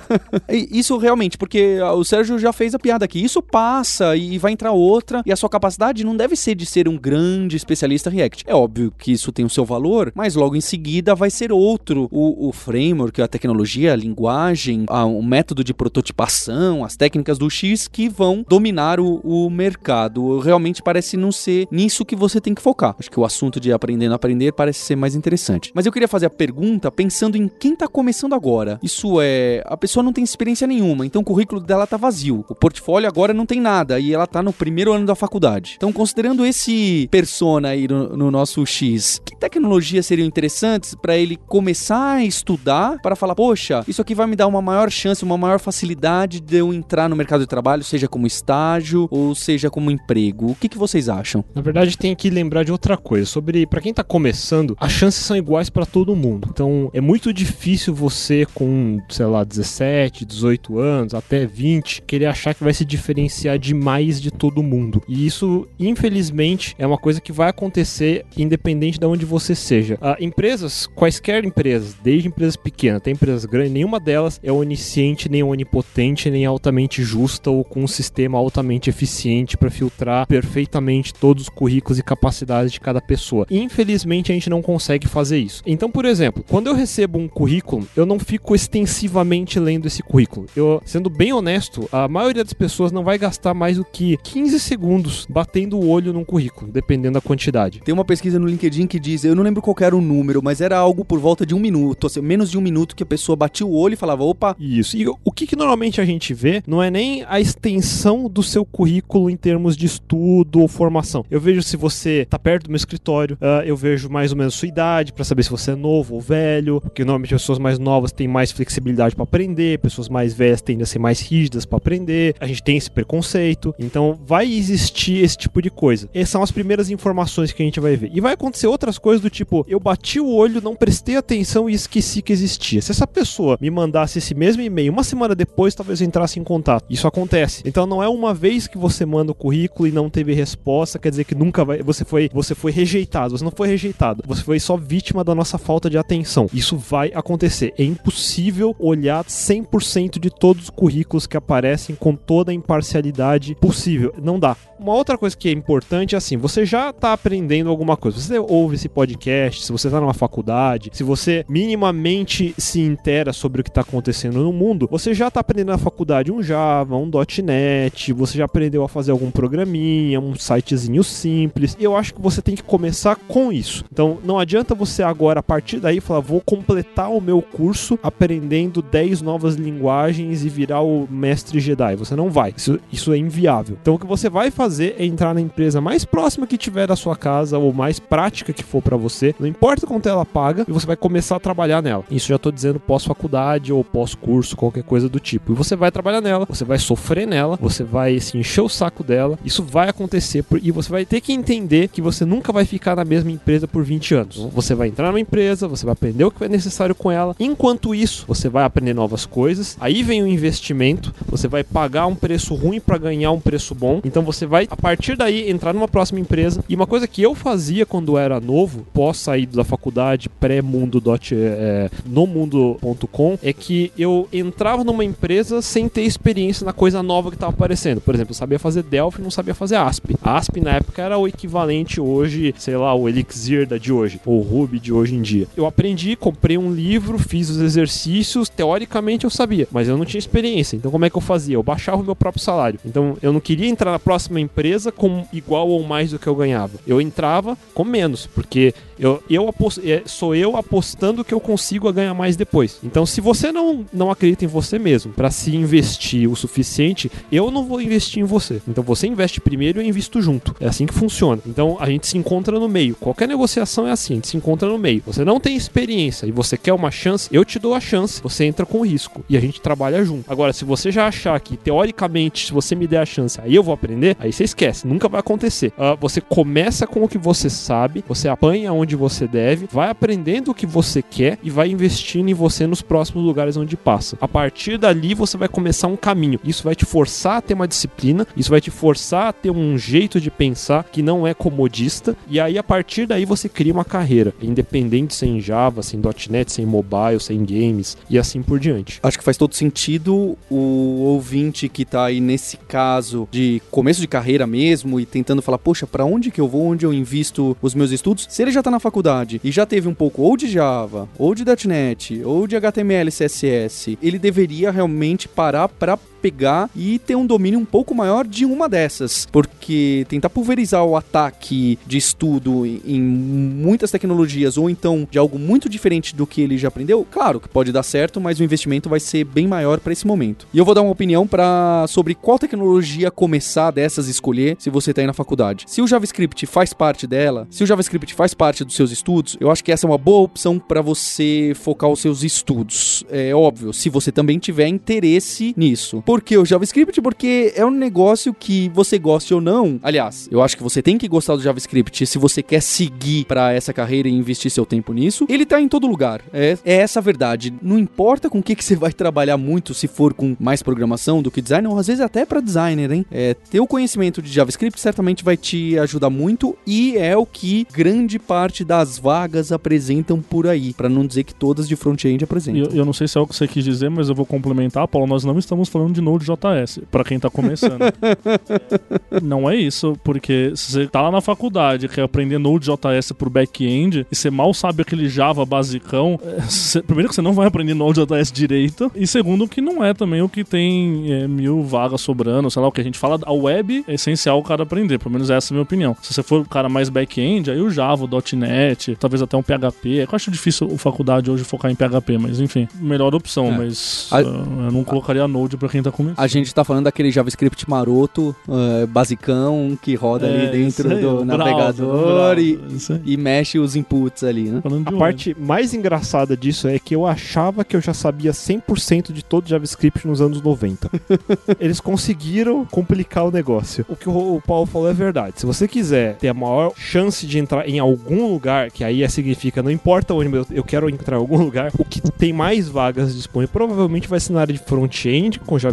Isso realmente, porque o Sérgio já fez a piada aqui. Isso passa e vai entrar outra, e a sua capacidade não deve ser de ser um grande especialista React. É óbvio que isso tem o seu valor, mas logo em seguida vai ser outro o, o framework, a tecnologia, a linguagem, a, o método de prototipação, as técnicas do X que vão dominar o, o mercado. Realmente parece não ser nisso que você tem que focar. Acho que o assunto de aprendendo a aprender parece ser mais interessante. Mas eu queria fazer a pergunta pensando em quem está começando agora. Isso é, a pessoa não tem experiência nenhuma, então o currículo dela tá vazio. O portfólio agora não tem nada e ela tá no primeiro ano da faculdade. Então, considerando esse persona aí no, no nosso X, que tecnologias seriam interessantes para ele começar a estudar para falar, poxa, isso aqui vai me dar uma maior chance, uma maior facilidade de eu entrar no mercado de trabalho, seja como estágio ou seja como emprego. O que, que vocês acham? Na verdade, tem que lembrar de outra coisa. Sobre, para quem tá começando, as chances são iguais para todo mundo. Então, é muito difícil você com, sei lá, 17, 18 anos, até 20, querer achar que vai se diferenciar demais de todo mundo. E isso, infelizmente, é uma coisa que vai acontecer independente de onde você seja. Uh, empresas, quaisquer empresas, desde empresas pequenas até empresas grandes, nenhuma delas é onisciente, nem onipotente, nem altamente justa ou com um sistema altamente eficiente para filtrar perfeitamente todos os currículos e capacidades de cada pessoa. Infelizmente, a gente não consegue fazer isso. Então, por exemplo, quando eu recebo um currículo, eu não fico extensivamente lendo esse currículo. Eu, sendo bem honesto, a maioria das pessoas não vai gastar mais do que 15 segundos batendo o olho num currículo, dependendo da quantidade. Tem uma pesquisa no LinkedIn que diz, eu não lembro qual era o número, mas era algo por volta de um minuto, assim, menos de um minuto que a pessoa batia o olho e falava, opa. Isso. E o que, que normalmente a gente vê não é nem a extensão do seu currículo em termos de estudo ou formação. Eu vejo se você tá perto do meu escritório, uh, eu vejo mais ou menos sua idade para saber se você é novo ou velho, porque normalmente pessoas mais novas têm mais flexibilidade para aprender, pessoas mais velhas tendem a ser mais rígidas para aprender. A gente tem esse preconceito, então vai existir esse tipo de coisa. Essas são as primeiras informações que a gente vai ver. E vai acontecer outras coisas do tipo, eu bati o olho, não prestei atenção e esqueci que existia. Se essa pessoa me mandasse esse mesmo e-mail uma semana depois, talvez eu entrasse em contato. Isso acontece. Então não é uma vez que você manda o currículo e não teve resposta, quer dizer que nunca vai, você foi, você foi rejeitado. Você não foi rejeitado, você foi só vítima da nossa falta de atenção. Isso vai acontecer. É impossível olhar 100% de todos os currículos que aparecem com toda a imparcialidade possível. Não dá. Uma outra coisa que é importante é assim, você já está aprendendo alguma coisa. Você ouve esse podcast, se você está numa faculdade, se você minimamente se intera sobre o que está acontecendo no mundo, você já está aprendendo na faculdade um Java, um .NET, você já aprendeu a fazer algum programinha, um sitezinho simples. E eu acho que você tem que começar com isso. Então, não adianta você agora a partir daí falar, vou completar o meu curso aprendendo 10 novas linguagens e virar o mestre Jedi. Você não vai. Isso, isso é inviável. Então, o que você vai fazer é entrar na empresa mais próxima que tiver da sua casa ou mais prática que for para você. Não importa quanto ela paga, e você vai começar a trabalhar nela. Isso já tô dizendo pós-faculdade ou pós-curso, qualquer coisa do tipo. E você vai trabalhar nela, você vai sofrer nela, você vai se encher o saco dela. Isso vai acontecer e você vai ter que entender que você nunca vai ficar na mesma empresa por 20 anos. Você vai entrar numa empresa, você vai aprender o que é necessário com ela. Enquanto isso, você vai aprender novas coisas. Aí vem o investimento, você vai pagar um preço ruim para ganhar um preço bom. Então você vai a partir daí entrar numa próxima empresa. E uma coisa que eu fazia quando era novo, pós sair da faculdade, pré-mundo é, no mundo.com, é que eu entrava numa empresa sem ter experiência na coisa nova que estava aparecendo. Por exemplo, eu sabia fazer Delphi, não sabia fazer ASP. ASP na época era o equivalente hoje, sei lá, o Elixir da de hoje, ou o Ruby de hoje em dia. Eu aprendi, comprei um livro, fiz os exercícios, teoricamente eu sabia, mas eu não tinha experiência. Então como é que eu fazia? Eu baixava o meu próprio salário. Então eu não queria entrar na próxima empresa com igual ou mais do que eu ganhava. Eu entrava com menos, porque eu, eu. É, sou eu apostando que eu consigo ganhar mais depois. Então, se você não, não acredita em você mesmo para se investir o suficiente, eu não vou investir em você. Então, você investe primeiro e eu invisto junto. É assim que funciona. Então, a gente se encontra no meio. Qualquer negociação é assim, a gente se encontra no meio. Você não tem experiência e você quer uma chance, eu te dou a chance. Você entra com risco e a gente trabalha junto. Agora, se você já achar que teoricamente, se você me der a chance, aí eu vou aprender, aí você esquece, nunca vai acontecer. Uh, você começa com o que você sabe, você apanha onde onde você deve, vai aprendendo o que você quer e vai investindo em você nos próximos lugares onde passa. A partir dali você vai começar um caminho. Isso vai te forçar a ter uma disciplina, isso vai te forçar a ter um jeito de pensar que não é comodista e aí a partir daí você cria uma carreira, independente sem Java, sem .NET, sem mobile, sem games e assim por diante. Acho que faz todo sentido o ouvinte que tá aí nesse caso de começo de carreira mesmo e tentando falar, poxa, para onde que eu vou, onde eu invisto os meus estudos? Se ele já tá na faculdade e já teve um pouco ou de Java, ou de .NET, ou de HTML, CSS, ele deveria realmente parar para pegar e ter um domínio um pouco maior de uma dessas, porque tentar pulverizar o ataque de estudo em muitas tecnologias ou então de algo muito diferente do que ele já aprendeu, claro que pode dar certo, mas o investimento vai ser bem maior para esse momento. E eu vou dar uma opinião para sobre qual tecnologia começar dessas escolher se você está aí na faculdade. Se o JavaScript faz parte dela, se o JavaScript faz parte dos seus estudos, eu acho que essa é uma boa opção para você focar os seus estudos. É óbvio, se você também tiver interesse nisso. Por que o JavaScript? Porque é um negócio que você goste ou não. Aliás, eu acho que você tem que gostar do JavaScript se você quer seguir para essa carreira e investir seu tempo nisso. Ele tá em todo lugar. É, é essa a verdade. Não importa com o que, que você vai trabalhar muito, se for com mais programação do que design, ou às vezes até para designer, hein? É, ter o conhecimento de JavaScript certamente vai te ajudar muito e é o que grande parte das vagas apresentam por aí, para não dizer que todas de front-end apresentam. Eu, eu não sei se é o que você quis dizer, mas eu vou complementar, Paulo. Nós não estamos falando de Node.js, para quem tá começando. não é isso, porque se você tá lá na faculdade, quer aprender Node.js por back-end, e você mal sabe aquele Java basicão, é, você, primeiro que você não vai aprender Node.js direito, e segundo que não é também o que tem é, mil vagas sobrando, sei lá, o que a gente fala, a web é essencial o cara aprender, pelo menos essa é a minha opinião. Se você for o cara mais back-end, aí o Java, o .NET, talvez até um PHP, eu acho difícil a faculdade hoje focar em PHP, mas enfim, melhor opção, É. mas A- uh, eu não colocaria Node pra quem tá começando. A gente tá falando daquele JavaScript maroto, eh, basicão, que roda ali É, dentro isso aí, do navegador browser, e, e mexe os inputs ali, né? Falando de A parte mais engraçada disso é que eu achava que eu já sabia 100% de todo JavaScript nos anos 90. Eles conseguiram complicar o negócio. O que o, o Paulo falou é verdade. Se você quiser ter a maior chance de entrar em algum lugar, que aí é, significa não importa onde eu, eu quero entrar em algum lugar, o que tem mais vagas disponíveis provavelmente vai ser na área de front-end com JavaScript,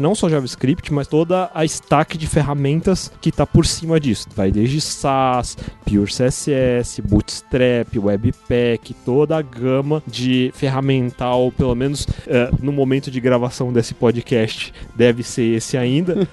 não só JavaScript, mas toda a stack de ferramentas que tá por cima disso. Vai desde SAS, Pure CSS, Bootstrap, Webpack, toda a gama de ferramental, pelo menos eh, no momento de gravação desse podcast, deve ser esse ainda.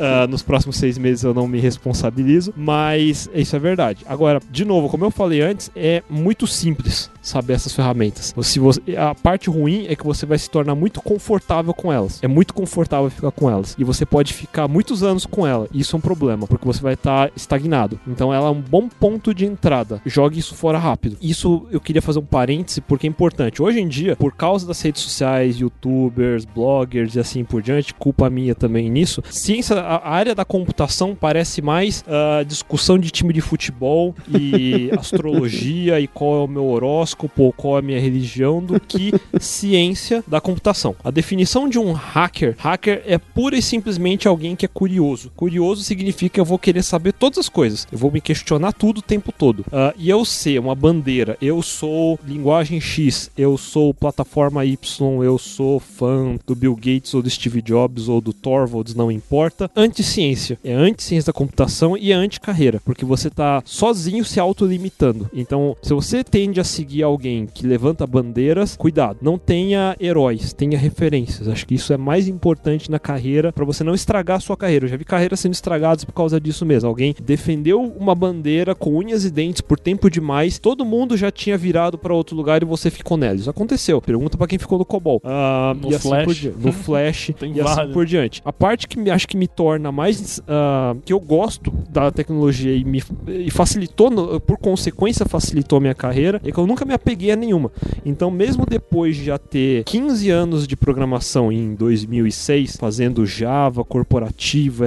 Ah, nos próximos seis meses eu não me responsabilizo, mas isso é verdade. Agora, de novo, como eu falei antes, é muito simples saber essas ferramentas. Se você, a parte ruim é que você vai se tornar muito confortável com elas. É muito confortável ficar com elas. E você pode ficar muitos anos com ela. Isso é um problema, porque você vai estar estagnado. Então ela é um bom ponto de entrada. Jogue isso fora rápido. Isso eu queria fazer um parêntese porque é importante. Hoje em dia, por causa das redes sociais, youtubers, bloggers e assim por diante, culpa minha também nisso, ciência, a área da computação parece mais ah, discussão de time de futebol e astrologia e qual é o meu horóscopo ou qual é a minha religião do que ciência da computação. A definição de um hacker, hacker é pura e simplesmente alguém que é curioso. Curioso significa eu vou querer saber todas as coisas. Eu vou me questionar tudo o tempo todo. Ah, e eu ser uma bandeira, eu sou linguagem X, eu sou plataforma Y, eu sou fã do Bill Gates ou do Steve Jobs ou do Torvalds, não importa. Anti-ciência. É anti-ciência da computação e é anti-carreira, porque você tá sozinho se autolimitando. Então, se você tende a seguir alguém que levanta bandeiras, cuidado, não tenha heróis, tenha referências. Acho que isso é mais importante na carreira para você não estragar a sua carreira. Eu já vi carreiras sendo estragadas por causa disso mesmo. Alguém defendeu uma bandeira com unhas e dentes por tempo demais, todo mundo já tinha virado para outro lugar e você ficou nela. Isso aconteceu. Pergunta para quem ficou no COBOL. Ah, No assim Flash. por diante. No Flash e assim vários. por diante. A parte que me, acho que me torna mais ah, que eu gosto da tecnologia e me e facilitou, no- por consequência facilitou a minha carreira, é que eu nunca me me apeguei a nenhuma. Então, mesmo depois de já ter 15 anos de programação em 2006, fazendo Java, corporativa,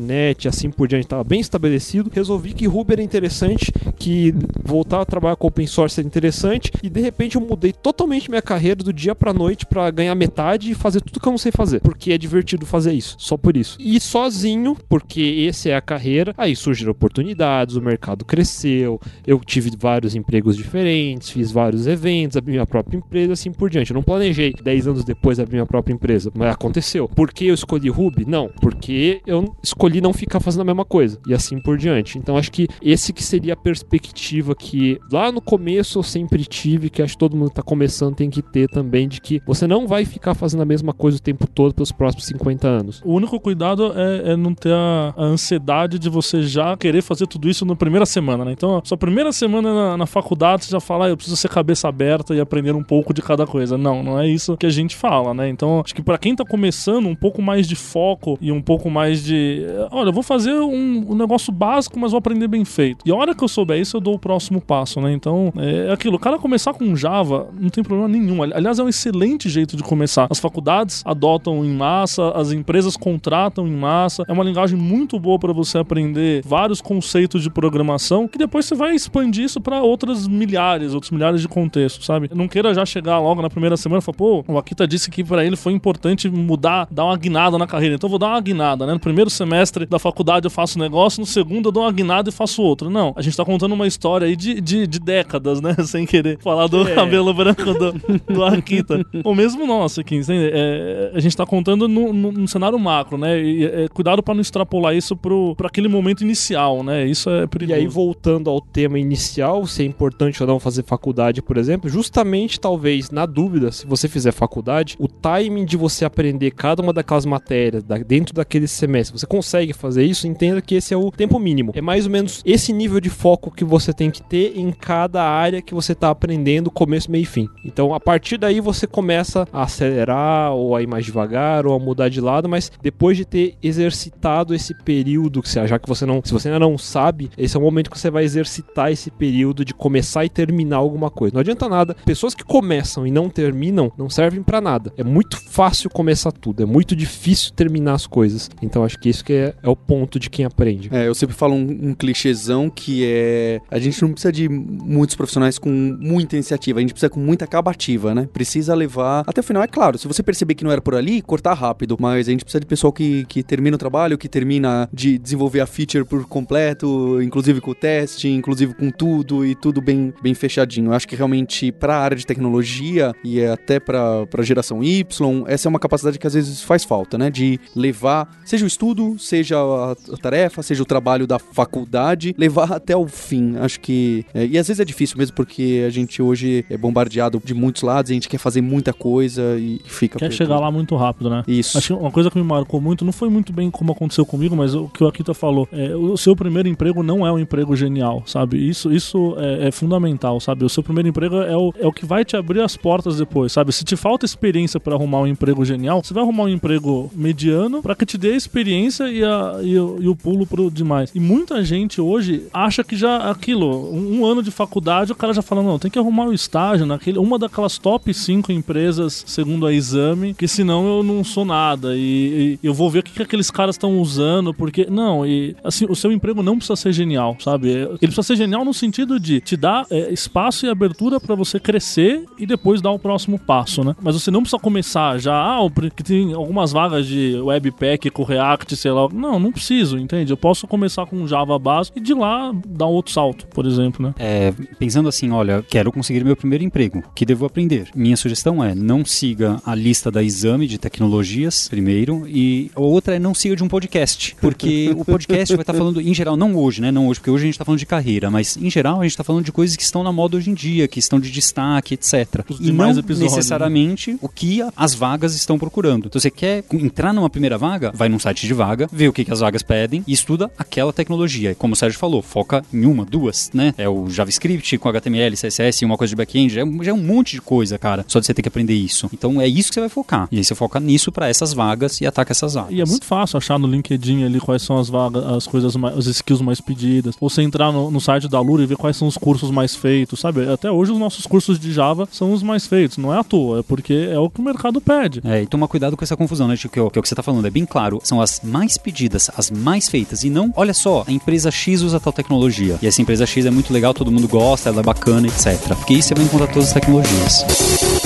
.NET, assim por diante, estava bem estabelecido, resolvi que Ruby era interessante, que voltar a trabalhar com open source era interessante, e de repente eu mudei totalmente minha carreira do dia pra noite para ganhar metade e fazer tudo que eu não sei fazer, porque é divertido fazer isso, só por isso. E sozinho, porque essa é a carreira, aí surgiram oportunidades, o mercado cresceu, eu tive vários empregos diferentes, fiz vários eventos, abri minha própria empresa, assim por diante. Eu não planejei 10 anos depois abrir minha própria empresa, mas aconteceu. Por que eu escolhi Ruby? Não, porque eu escolhi não ficar fazendo a mesma coisa e assim por diante. Então acho que esse que seria a perspectiva que lá no começo eu sempre tive, que acho que todo mundo está começando tem que ter também de que você não vai ficar fazendo a mesma coisa o tempo todo pelos próximos 50 anos. O único cuidado é, é não ter a, a, ansiedade de você já querer fazer tudo isso na primeira semana, né? Então, sua primeira semana na, na faculdade, você já fala, ah, eu preciso ser cabeça aberta e aprender um pouco de cada coisa. Não, não é isso que a gente fala, né? Então, acho que para quem tá começando, um pouco mais de foco e um pouco mais de. Olha, eu vou fazer um, um, negócio básico, mas vou aprender bem feito. E a hora que eu souber isso, eu dou o próximo passo, né? Então, é aquilo. O cara começar com Java não tem problema nenhum. Aliás, é um excelente jeito de começar. As faculdades adotam em massa, as empresas contratam em massa. É uma linguagem muito boa para você aprender vários conceitos de programação que depois você vai expandir isso para outras milhares, outros milhares de contextos, sabe? Não queira já chegar logo na primeira semana e falar, pô, o Akita disse que para ele foi importante mudar, dar uma guinada na carreira. Então eu vou dar uma guinada, né? No primeiro semestre da faculdade eu faço um negócio, no segundo eu dou uma guinada e faço outro. Não, a gente tá contando uma história aí de, de, de décadas, né? Sem querer falar do é. cabelo branco do, do Akita. Ou mesmo nosso aqui, é, a gente tá contando no cenário macro, né? E, é, cuidado para não extrapolar isso pro, pra aquele momento inicial, né? Isso é perigoso. E aí, voltando ao tema inicial, se é importante ou não fazer faculdade, por exemplo, justamente talvez na dúvida, se você fizer faculdade, o timing de você aprender cada uma daquelas matérias da, dentro daquele semestre, você consegue fazer isso, entenda que esse é o tempo mínimo. É mais ou menos esse nível de foco que você tem que ter em cada área que você está aprendendo, começo, meio e fim. Então, a partir daí você começa a acelerar ou a ir mais devagar ou a mudar de lado, mas depois de ter exercitado esse período, já que você não, se você ainda não sabe, esse é o momento que você vai exercitar esse período de começar e terminar alguma coisa. Não adianta nada. Pessoas que começam e não terminam não servem para nada. É muito fácil começar tudo, é muito difícil terminar as coisas. Então acho que isso que é, é o ponto de quem aprende. É, eu sempre falo um, um clichêzão que é a gente não precisa de muitos profissionais com muita iniciativa, a gente precisa com muita acabativa, né? Precisa levar até o final. É claro, se você perceber que não era por ali, cortar rápido, mas a gente precisa de pessoal que, que termina o trabalho, que termina de desenvolver a feature por completo, inclusive com o teste, inclusive com tudo e tudo bem, bem fechadinho. Eu acho que realmente para a área de tecnologia e até para a geração Y, essa é uma capacidade que às vezes faz falta, né? De levar, seja o estudo, seja a, tarefa, seja o trabalho da faculdade, levar até o fim. Acho que. É, e às vezes é difícil mesmo porque a gente hoje é bombardeado de muitos lados, a gente quer fazer muita coisa e fica. Quer chegar lá muito rápido, né? Isso. Acho que uma coisa que me marcou muito, não foi muito bem como aconteceu comigo, mas o que o Akita falou, é, o seu primeiro emprego não é um emprego genial, sabe? Isso, isso é, é fundamental, sabe? O seu primeiro emprego é o, é o que vai te abrir as portas depois, sabe? Se te falta experiência para arrumar um emprego genial, você vai arrumar um emprego mediano para que te dê a experiência e, a, e, e, o pulo pro demais. E muita gente hoje acha que já aquilo, um, um, ano de faculdade, o cara já fala, não, tem que arrumar o um estágio naquele, uma daquelas top 5 empresas, segundo a exame, que senão eu não sou nada. E, e eu vou ver o que, que aqueles caras estão usando, porque. Não, e assim, o seu emprego não precisa ser genial, sabe? Ele precisa ser genial no sentido de te dar é, espaço e abertura para você crescer e depois dar o próximo passo, né? Mas você não precisa começar já, ah, que tem algumas vagas de Webpack com React, sei lá. Não, não preciso, entende? Eu posso começar com Java básico e de lá dar um outro salto, por exemplo, né? É, pensando assim, olha, quero conseguir meu primeiro emprego, que devo aprender? Minha sugestão é não siga a lista da exame de tecnologias primeiro e a outra é não siga de um podcast, porque o podcast vai estar falando em geral, não hoje, né? Não hoje, porque hoje a gente está falando de carreira, mas em geral a gente está falando de coisas que estão na moda hoje em dia, que estão de destaque, etc. Os e não episódios, né? necessariamente né? o que as vagas estão procurando. Então você quer entrar numa primeira vaga, vai num site de vaga, vê o que, que as vagas pedem e estuda aquela tecnologia. Como o Sérgio falou, foca em uma, duas, né? É o JavaScript com HTML, CSS, uma coisa de back-end, já, é, é um monte de coisa, cara. Só de você ter que aprender isso. Então é isso que você vai focar. E aí você foca nisso para essas vagas e ataca essas vagas. E é muito fácil achar no LinkedIn ali quais são as vagas, as coisas mais, as skills mais pedidas. Ou você entrar no, no site da Lura e ver quais são os cursos mais feitos, sabe? Sabe? Até hoje os nossos cursos de Java são os mais feitos, não é à toa, é porque é o que o mercado pede. É, e toma cuidado com essa confusão, né? Que, que, é o que você tá falando é bem claro. São as mais pedidas, as mais feitas. E não, olha só, a empresa X usa tal tecnologia. E essa empresa X é muito legal, todo mundo gosta, ela é bacana, etc. Porque aí você vai encontrar todas as tecnologias.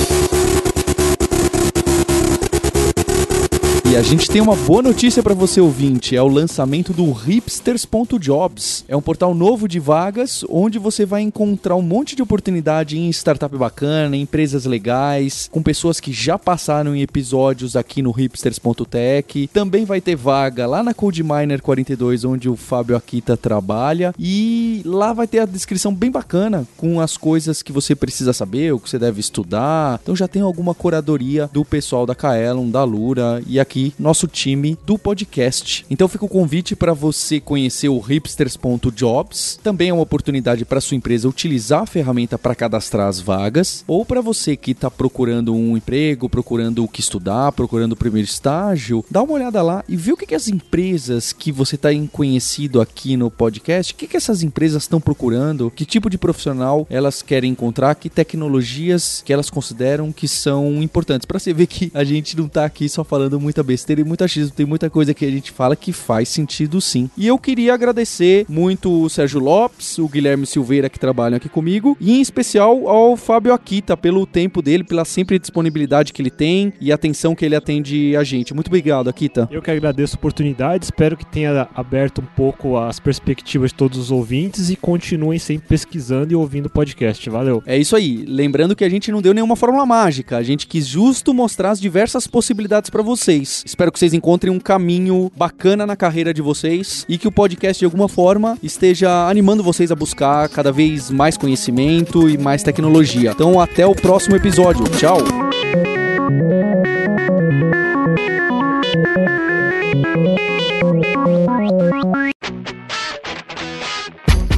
E a gente tem uma boa notícia para você ouvinte, é o lançamento do hipsters.jobs. É um portal novo de vagas onde você vai encontrar um monte de oportunidade em startup bacana, em empresas legais, com pessoas que já passaram em episódios aqui no hipsters.tech. Também vai ter vaga lá na CodeMiner 42, onde o Fábio Akita trabalha, e lá vai ter a descrição bem bacana com as coisas que você precisa saber, o que você deve estudar. Então já tem alguma curadoria do pessoal da Kaelon, da Lura e aqui aqui nosso time do podcast. Então fica o convite para você conhecer o hipsters.jobs. Também é uma oportunidade para sua empresa utilizar a ferramenta para cadastrar as vagas, ou para você que está procurando um emprego, procurando o que estudar, procurando o primeiro estágio, dá uma olhada lá e vê o que, que as empresas que você está conhecido aqui no podcast, o que, que essas empresas estão procurando, que tipo de profissional elas querem encontrar, que tecnologias que elas consideram que são importantes. Para você ver que a gente não está aqui só falando muita besteira e muita X, tem muita coisa que a gente fala que faz sentido sim. E eu queria agradecer muito o Sérgio Lopes, o Guilherme Silveira que trabalham aqui comigo, e em especial ao Fábio Akita pelo tempo dele, pela sempre disponibilidade que ele tem e atenção que ele atende a gente. Muito obrigado, Akita. Eu que agradeço a oportunidade, espero que tenha aberto um pouco as perspectivas de todos os ouvintes e continuem sempre pesquisando e ouvindo o podcast. Valeu. É isso aí. Lembrando que a gente não deu nenhuma fórmula mágica, a gente quis justo mostrar as diversas possibilidades para Espero que vocês encontrem um caminho bacana na carreira de vocês e que o podcast de alguma forma esteja animando vocês a buscar cada vez mais conhecimento e mais tecnologia. Então até o próximo episódio. Tchau.